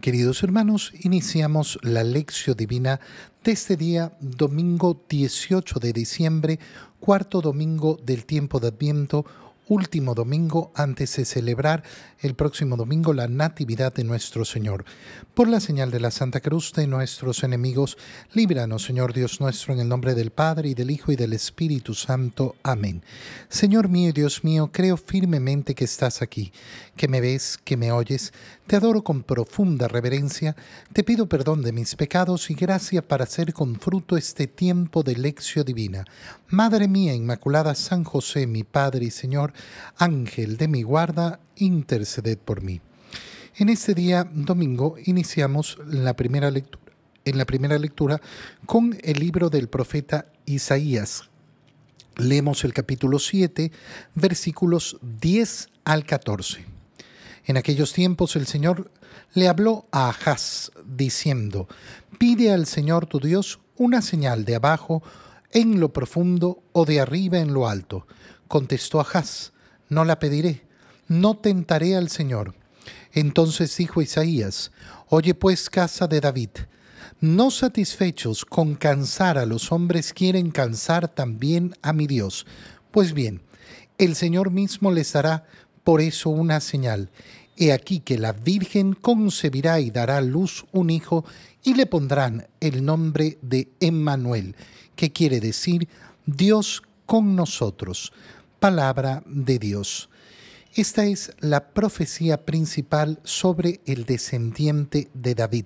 Queridos hermanos, iniciamos la lección divina de este día, domingo 18 de diciembre, cuarto domingo del tiempo de Adviento, último domingo antes de celebrar el próximo domingo la Natividad de nuestro Señor. Por la señal de la Santa Cruz de nuestros enemigos, líbranos, Señor Dios nuestro, en el nombre del Padre y del Hijo y del Espíritu Santo. Amén. Señor mío Dios mío, creo firmemente que estás aquí, que me ves, que me oyes. Te adoro con profunda reverencia, te pido perdón de mis pecados y gracia para hacer con fruto este tiempo de lección divina. Madre mía Inmaculada San José, mi Padre y Señor, Ángel de mi guarda, interceded por mí. En este día domingo iniciamos la primera lectura, en la primera lectura con el libro del profeta Isaías. Leemos el capítulo 7, versículos 10 al 14. En aquellos tiempos el Señor le habló a Ahaz, diciendo, Pide al Señor tu Dios una señal de abajo en lo profundo o de arriba en lo alto. Contestó Ahaz, No la pediré no tentaré al Señor. Entonces dijo Isaías, Oye pues casa de David, no satisfechos con cansar a los hombres, quieren cansar también a mi Dios. Pues bien, el Señor mismo les dará por eso una señal. He aquí que la Virgen concebirá y dará a luz un hijo y le pondrán el nombre de Emmanuel, que quiere decir Dios con nosotros. Palabra de Dios. Esta es la profecía principal sobre el descendiente de David,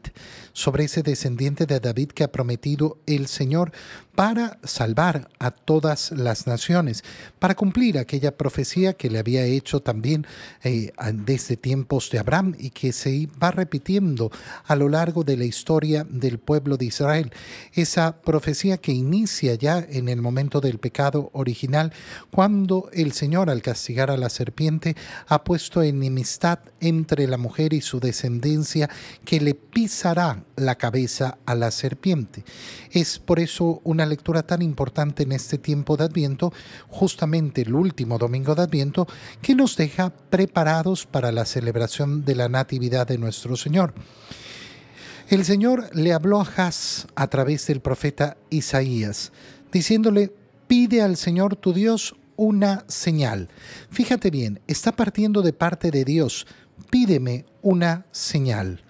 sobre ese descendiente de David que ha prometido el Señor para salvar a todas las naciones, para cumplir aquella profecía que le había hecho también eh, desde tiempos de Abraham y que se va repitiendo a lo largo de la historia del pueblo de Israel. Esa profecía que inicia ya en el momento del pecado original, cuando el Señor al castigar a la serpiente ha puesto enemistad entre la mujer y su descendencia que le pisará la cabeza a la serpiente. Es por eso una lectura tan importante en este tiempo de Adviento, justamente el último domingo de Adviento, que nos deja preparados para la celebración de la Natividad de nuestro Señor. El Señor le habló a Haz a través del profeta Isaías, diciéndole, pide al Señor tu Dios una señal. Fíjate bien, está partiendo de parte de Dios, pídeme una señal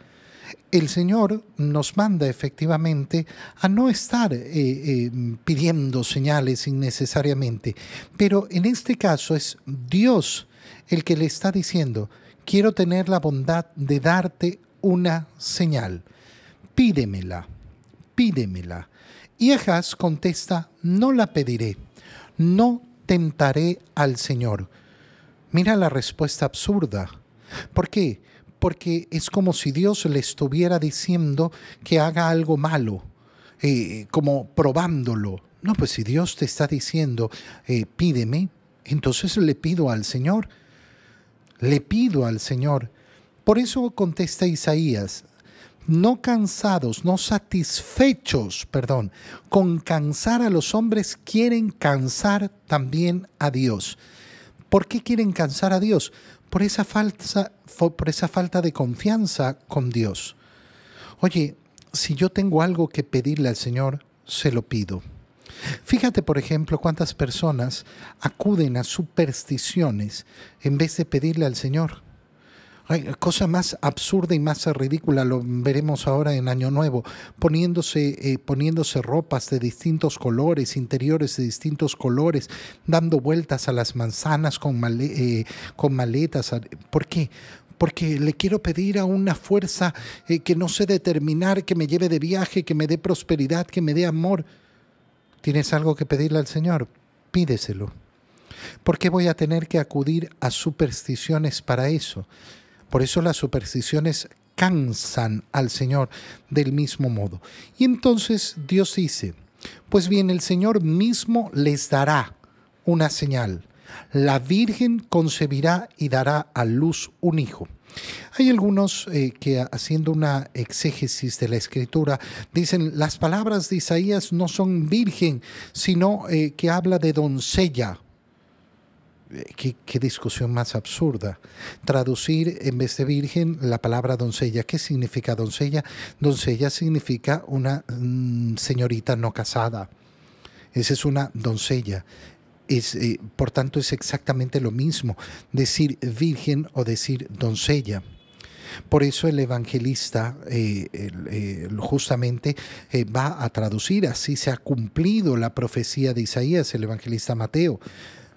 el Señor nos manda efectivamente a no estar eh, eh, pidiendo señales innecesariamente, pero en este caso es Dios el que le está diciendo, quiero tener la bondad de darte una señal, pídemela, pídemela. Y Ahaz contesta, no la pediré, no tentaré al Señor. Mira la respuesta absurda. ¿Por qué? Porque es como si Dios le estuviera diciendo que haga algo malo, eh, como probándolo. No, pues si Dios te está diciendo, eh, pídeme, entonces le pido al Señor. Le pido al Señor. Por eso contesta Isaías, no cansados, no satisfechos, perdón, con cansar a los hombres, quieren cansar también a Dios. ¿Por qué quieren cansar a Dios? Por esa, falta, por esa falta de confianza con Dios. Oye, si yo tengo algo que pedirle al Señor, se lo pido. Fíjate, por ejemplo, cuántas personas acuden a supersticiones en vez de pedirle al Señor cosa más absurda y más ridícula, lo veremos ahora en Año Nuevo, poniéndose, eh, poniéndose ropas de distintos colores, interiores de distintos colores, dando vueltas a las manzanas con, eh, maletas. ¿Por qué? porque le quiero pedir a una fuerza eh, que no sé determinar, que me lleve de viaje, que me dé prosperidad, que me dé amor. ¿Tienes algo que pedirle al Señor? Pídeselo. ¿Por qué voy a tener que acudir a supersticiones para eso? Por eso las supersticiones cansan al Señor del mismo modo. Y entonces Dios dice, pues bien, el Señor mismo les dará una señal. La Virgen concebirá y dará a luz un hijo. Hay algunos eh, que haciendo una exégesis de la escritura dicen las palabras de Isaías no son virgen, sino eh, que habla de doncella ¿qué, ¿qué, discusión más absurda. Traducir en vez de virgen la palabra doncella. ¿Qué significa doncella? Doncella significa una mm, señorita no casada. Esa es una doncella. Es, eh, por tanto, es exactamente lo mismo decir virgen o decir doncella. Por eso el evangelista eh, eh, justamente va a traducir, así se ha cumplido la profecía de Isaías, el evangelista Mateo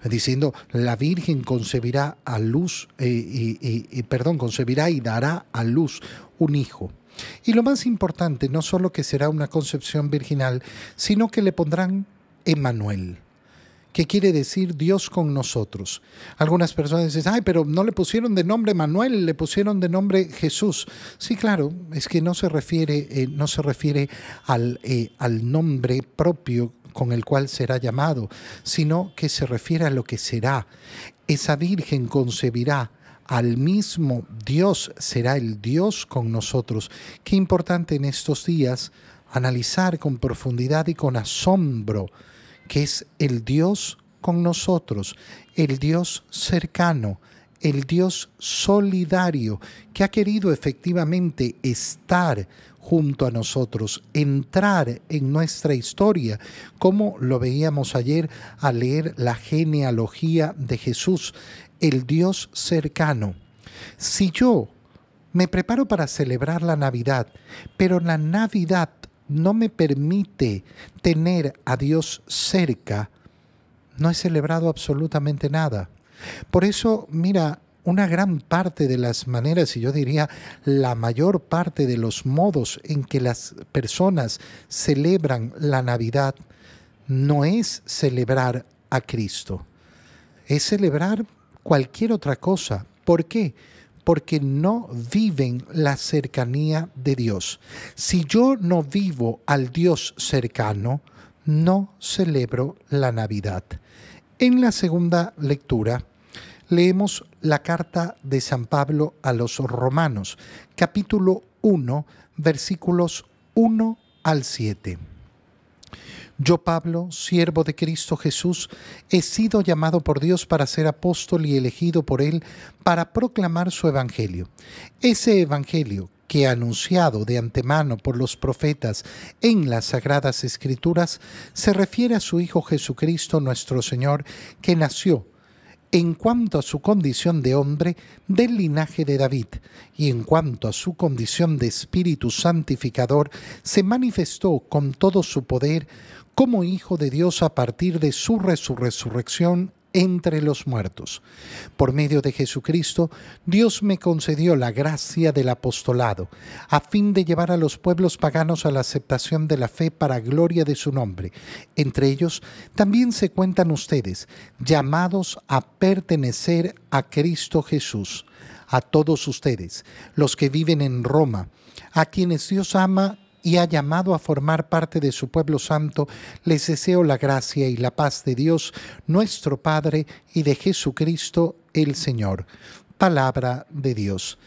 diciendo la Virgen concebirá a luz y, perdón concebirá y dará a luz un hijo y lo más importante no solo que será una concepción virginal sino que le pondrán Emmanuel ¿Qué quiere decir Dios con nosotros. Algunas personas dicen, ay, pero no le pusieron de nombre Manuel, le pusieron de nombre Jesús. Sí, claro, es que no se refiere, eh, no se refiere al, eh, al nombre propio con el cual será llamado, sino que se refiere a lo que será. Esa Virgen concebirá al mismo Dios, será el Dios con nosotros. Qué importante en estos días analizar con profundidad y con asombro que es el Dios con nosotros, el Dios cercano, el Dios solidario, que ha querido efectivamente estar junto a nosotros, entrar en nuestra historia, como lo veíamos ayer al leer la genealogía de Jesús, el Dios cercano. Si yo me preparo para celebrar la Navidad, pero la Navidad no me permite tener a Dios cerca, no he celebrado absolutamente nada. Por eso, mira, una gran parte de las maneras, y yo diría la mayor parte de los modos en que las personas celebran la Navidad, no es celebrar a Cristo, es celebrar cualquier otra cosa. ¿Por qué? porque no viven la cercanía de Dios. Si yo no vivo al Dios cercano, no celebro la Navidad. En la segunda lectura leemos la carta de San Pablo a los romanos, capítulo 1, versículos 1 al 7. Yo, Pablo, siervo de Cristo Jesús, he sido llamado por Dios para ser apóstol y elegido por Él para proclamar su Evangelio. Ese Evangelio que anunciado de antemano por los profetas en las sagradas escrituras, se refiere a su Hijo Jesucristo nuestro Señor, que nació en cuanto a su condición de hombre del linaje de David, y en cuanto a su condición de Espíritu Santificador, se manifestó con todo su poder como Hijo de Dios a partir de su resurrección entre los muertos. Por medio de Jesucristo, Dios me concedió la gracia del apostolado, a fin de llevar a los pueblos paganos a la aceptación de la fe para gloria de su nombre. Entre ellos también se cuentan ustedes, llamados a pertenecer a Cristo Jesús. A todos ustedes, los que viven en Roma, a quienes Dios ama y ha llamado a formar parte de su pueblo santo, les deseo la gracia y la paz de Dios, nuestro Padre, y de Jesucristo el Señor. Palabra de Dios.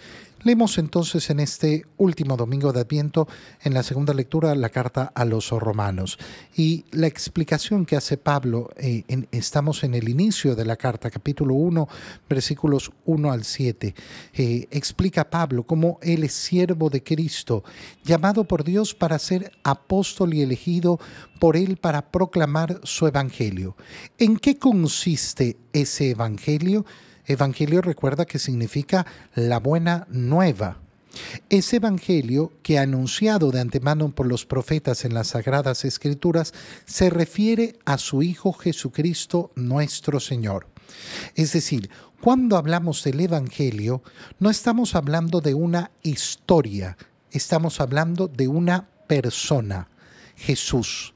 Leemos entonces en este último domingo de Adviento, en la segunda lectura, la carta a los romanos. Y la explicación que hace Pablo, eh, estamos en el inicio de la carta, capítulo 1, versículos 1 al 7. Eh, explica Pablo cómo él es siervo de Cristo, llamado por Dios para ser apóstol y elegido por él para proclamar su evangelio. ¿En qué consiste ese evangelio? Evangelio recuerda que significa la buena nueva. Ese Evangelio que anunciado de antemano por los profetas en las Sagradas Escrituras se refiere a su Hijo Jesucristo nuestro Señor. Es decir, cuando hablamos del Evangelio, no estamos hablando de una historia, estamos hablando de una persona, Jesús.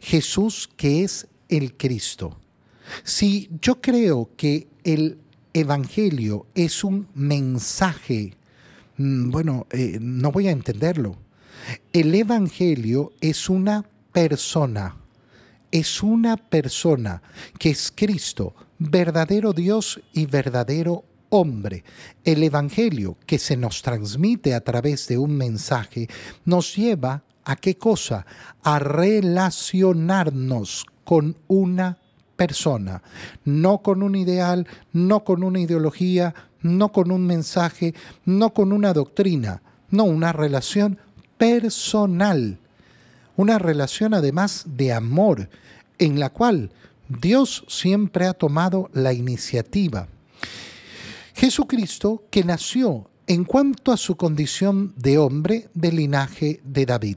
Jesús que es el Cristo. Si yo creo que el evangelio es un mensaje, mm, bueno, eh, no voy a entenderlo. El evangelio es una persona, es una persona que es Cristo, verdadero Dios y verdadero hombre. El Evangelio que se nos transmite a través de un mensaje nos lleva a qué cosa? A relacionarnos con una persona, no con un ideal, no con una ideología, no con un mensaje, no con una doctrina, no, una relación personal, una relación además de amor, en la cual Dios siempre ha tomado la iniciativa. Jesucristo, que nació en cuanto a su condición de hombre del linaje de David.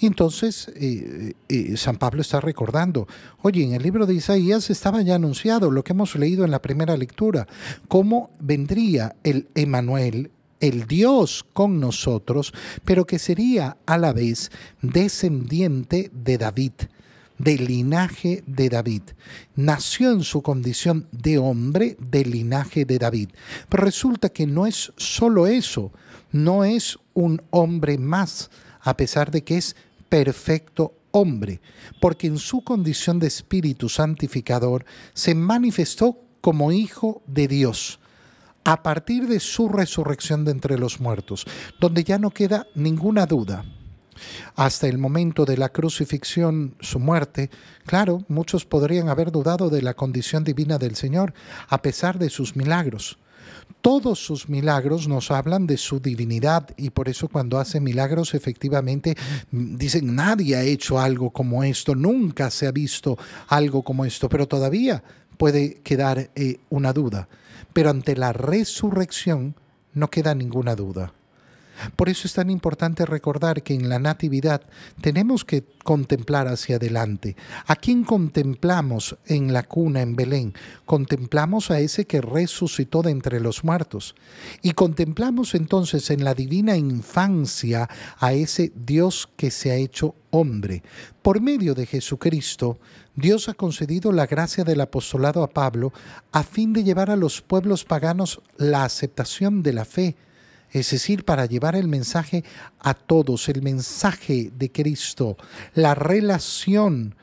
Y entonces eh, eh, San Pablo está recordando, oye, en el libro de Isaías estaba ya anunciado lo que hemos leído en la primera lectura, cómo vendría el Emanuel, el Dios con nosotros, pero que sería a la vez descendiente de David del linaje de David. Nació en su condición de hombre del linaje de David. Pero resulta que no es solo eso, no es un hombre más, a pesar de que es perfecto hombre, porque en su condición de espíritu santificador se manifestó como hijo de Dios a partir de su resurrección de entre los muertos, donde ya no queda ninguna duda hasta el momento de la crucifixión, su muerte, claro, muchos podrían haber dudado de la condición divina del Señor, a pesar de sus milagros. Todos sus milagros nos hablan de su divinidad y por eso cuando hace milagros efectivamente dicen nadie ha hecho algo como esto, nunca se ha visto algo como esto, pero todavía puede quedar eh, una duda. Pero ante la resurrección no queda ninguna duda. Por eso es tan importante recordar que en la Natividad tenemos que contemplar hacia adelante. ¿A quién contemplamos en la cuna en Belén? Contemplamos a ese que resucitó de entre los muertos. Y contemplamos entonces en la divina infancia a ese Dios que se ha hecho hombre. Por medio de Jesucristo, Dios ha concedido la gracia del apostolado a Pablo a fin de llevar a los pueblos paganos la aceptación de la fe es decir, para llevar el mensaje a todos, el mensaje de Cristo, la relación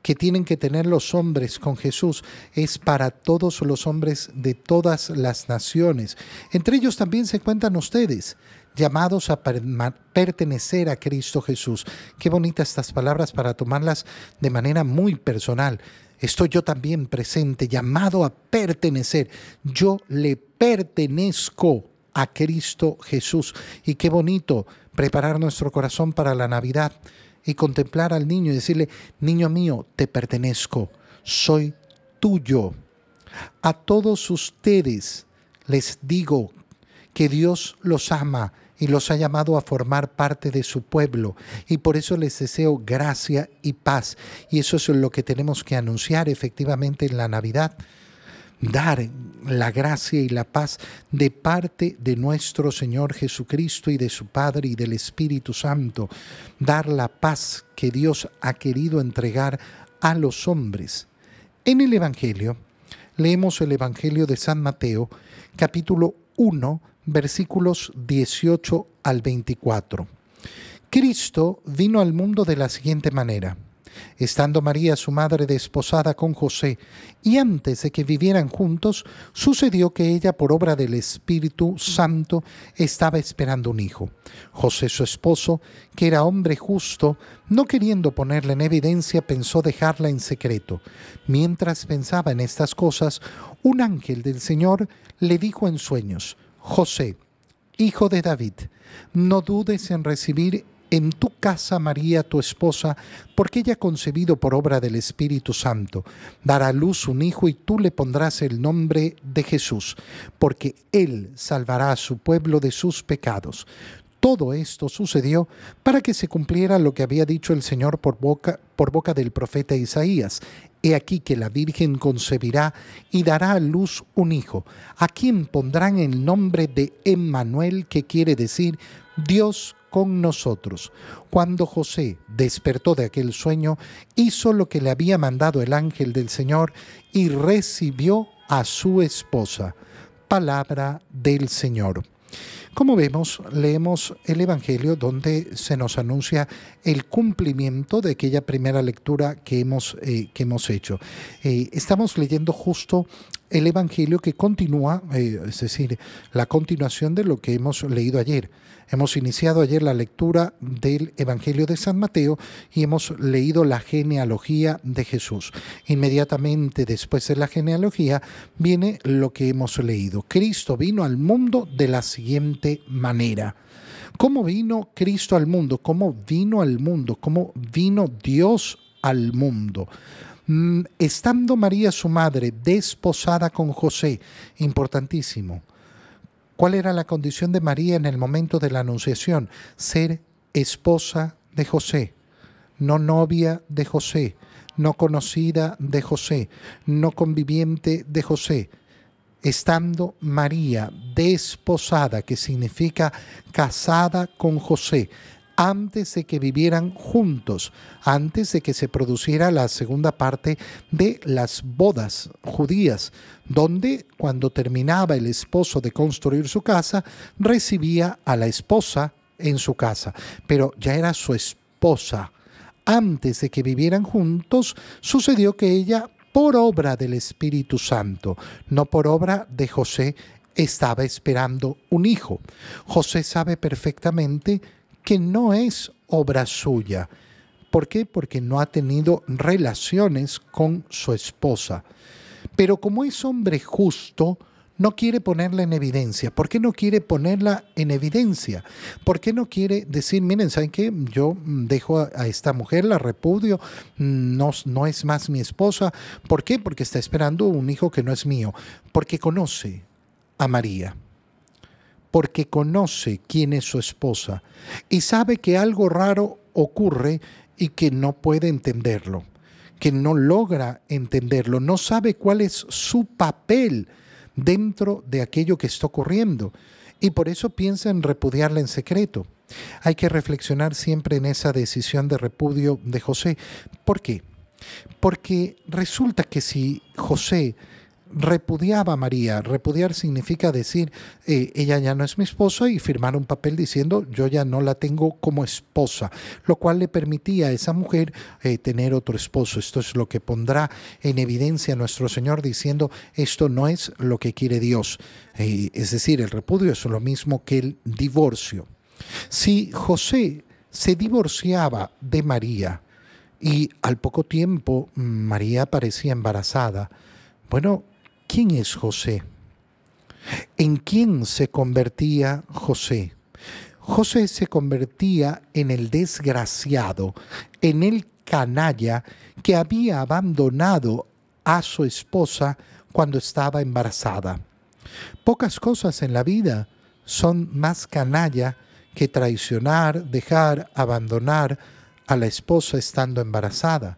que tienen que tener los hombres con Jesús es para todos los hombres de todas las naciones. Entre ellos también se encuentran ustedes, llamados a pertenecer a Cristo Jesús. Qué bonitas estas palabras para tomarlas de manera muy personal. Estoy yo también presente, llamado a pertenecer. Yo le pertenezco a Cristo Jesús. Y qué bonito preparar nuestro corazón para la Navidad y contemplar al niño y decirle, niño mío, te pertenezco, soy tuyo. A todos ustedes les digo que Dios los ama y los ha llamado a formar parte de su pueblo. Y por eso les deseo gracia y paz. Y eso es lo que tenemos que anunciar efectivamente en la Navidad dar la gracia y la paz de parte de nuestro Señor Jesucristo y de su Padre y del Espíritu Santo, dar la paz que Dios ha querido entregar a los hombres. En el Evangelio, leemos el Evangelio de San Mateo, capítulo 1, versículos 18 al 24. Cristo vino al mundo de la siguiente manera estando María su madre desposada con José, y antes de que vivieran juntos, sucedió que ella por obra del Espíritu Santo estaba esperando un hijo. José su esposo, que era hombre justo, no queriendo ponerla en evidencia, pensó dejarla en secreto. Mientras pensaba en estas cosas, un ángel del Señor le dijo en sueños, José, hijo de David, no dudes en recibir en tu casa María, tu esposa, porque ella ha concebido por obra del Espíritu Santo. Dará a luz un hijo y tú le pondrás el nombre de Jesús, porque él salvará a su pueblo de sus pecados. Todo esto sucedió para que se cumpliera lo que había dicho el Señor por boca, por boca del profeta Isaías. He aquí que la Virgen concebirá y dará a luz un hijo, a quien pondrán el nombre de Emmanuel, que quiere decir Dios con nosotros. Cuando José despertó de aquel sueño, hizo lo que le había mandado el ángel del Señor y recibió a su esposa. Palabra del Señor. Como vemos, leemos el Evangelio donde se nos anuncia el cumplimiento de aquella primera lectura que hemos, eh, que hemos hecho. Eh, estamos leyendo justo el Evangelio que continúa, eh, es decir, la continuación de lo que hemos leído ayer. Hemos iniciado ayer la lectura del Evangelio de San Mateo y hemos leído la genealogía de Jesús. Inmediatamente después de la genealogía viene lo que hemos leído. Cristo vino al mundo de la siguiente manera. ¿Cómo vino Cristo al mundo? ¿Cómo vino al mundo? ¿Cómo vino Dios al mundo? Mm, estando María su madre desposada con José, importantísimo. ¿Cuál era la condición de María en el momento de la anunciación? Ser esposa de José, no novia de José, no conocida de José, no conviviente de José. Estando María desposada, que significa casada con José, antes de que vivieran juntos, antes de que se produciera la segunda parte de las bodas judías, donde cuando terminaba el esposo de construir su casa, recibía a la esposa en su casa, pero ya era su esposa. Antes de que vivieran juntos, sucedió que ella, por obra del Espíritu Santo, no por obra de José, estaba esperando un hijo. José sabe perfectamente que no es obra suya. ¿Por qué? Porque no ha tenido relaciones con su esposa. Pero como es hombre justo, no quiere ponerla en evidencia. ¿Por qué no quiere ponerla en evidencia? ¿Por qué no quiere decir, miren, ¿saben qué? Yo dejo a, esta mujer, la repudio, no, no es más mi esposa. ¿Por qué? Porque está esperando un hijo que no es mío. Porque conoce a María porque conoce quién es su esposa y sabe que algo raro ocurre y que no puede entenderlo, que no logra entenderlo, no sabe cuál es su papel dentro de aquello que está ocurriendo y por eso piensa en repudiarla en secreto. Hay que reflexionar siempre en esa decisión de repudio de José. ¿Por qué? Porque resulta que si José repudiaba a María. Repudiar significa decir, eh, ella ya no es mi esposa y firmar un papel diciendo, yo ya no la tengo como esposa, lo cual le permitía a esa mujer eh, tener otro esposo. Esto es lo que pondrá en evidencia a nuestro Señor diciendo, esto no es lo que quiere Dios. Eh, es decir, el repudio es lo mismo que el divorcio. Si José se divorciaba de María, y al poco tiempo María parecía embarazada. Bueno, ¿Quién es José? ¿En quién se convertía José? José se convertía en el desgraciado, en el canalla que había abandonado a su esposa cuando estaba embarazada. Pocas cosas en la vida son más canalla que traicionar, dejar, abandonar a la esposa estando embarazada.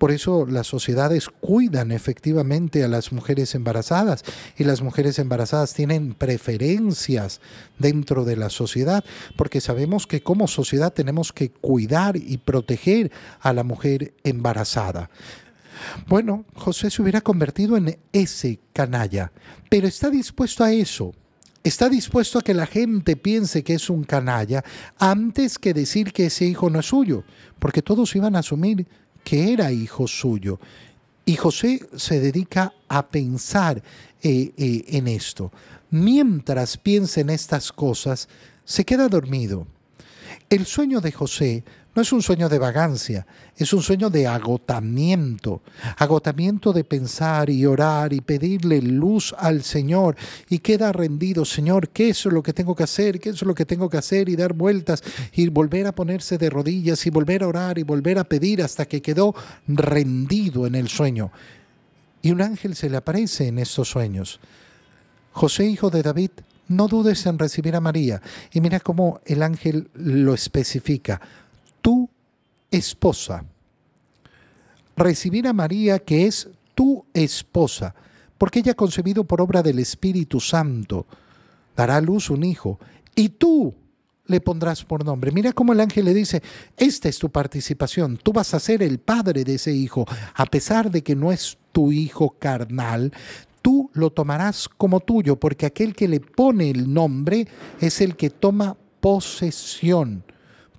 Por eso las sociedades cuidan efectivamente a las mujeres embarazadas y las mujeres embarazadas tienen preferencias dentro de la sociedad, porque sabemos que como sociedad tenemos que cuidar y proteger a la mujer embarazada. Bueno, José se hubiera convertido en ese canalla, pero está dispuesto a eso. Está dispuesto a que la gente piense que es un canalla antes que decir que ese hijo no es suyo, porque todos iban a asumir que era hijo suyo. Y José se dedica a pensar eh, eh, en esto. Mientras piensa en estas cosas, se queda dormido. El sueño de José no es un sueño de vagancia, es un sueño de agotamiento, agotamiento de pensar y orar y pedirle luz al Señor y queda rendido, Señor, ¿qué es lo que tengo que hacer? ¿Qué es lo que tengo que hacer? Y dar vueltas y volver a ponerse de rodillas y volver a orar y volver a pedir hasta que quedó rendido en el sueño. Y un ángel se le aparece en estos sueños. José, hijo de David, no dudes en recibir a María. Y mira cómo el ángel lo especifica tu esposa. Recibir a María que es tu esposa, porque ella concebido por obra del Espíritu Santo. Dará a luz un hijo y tú le pondrás por nombre. Mira cómo el ángel le dice, esta es tu participación, tú vas a ser el padre de ese hijo, a pesar de que no es tu hijo carnal, tú lo tomarás como tuyo, porque aquel que le pone el nombre es el que toma posesión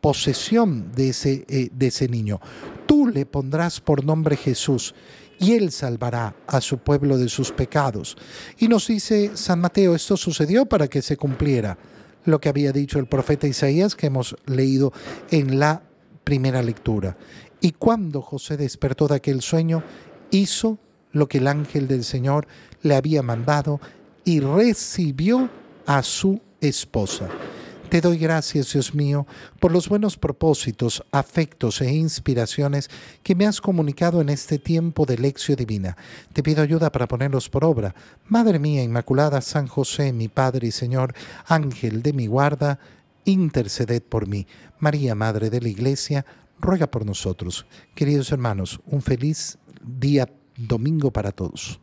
posesión de ese, eh, de ese niño. Tú le pondrás por nombre Jesús y Él salvará a su pueblo de sus pecados. Y nos dice San Mateo, esto sucedió para que se cumpliera lo que había dicho el profeta Isaías que hemos leído en la primera lectura. Y cuando José despertó de aquel sueño, hizo lo que el ángel del Señor le había mandado y recibió a su esposa. Te doy gracias, Dios mío, por los buenos propósitos, afectos e inspiraciones que me has comunicado en este tiempo de lección divina. Te pido ayuda para ponerlos por obra. Madre mía Inmaculada, San José, mi Padre y Señor, Ángel de mi guarda, interceded por mí. María, Madre de la Iglesia, ruega por nosotros. Queridos hermanos, un feliz día domingo para todos.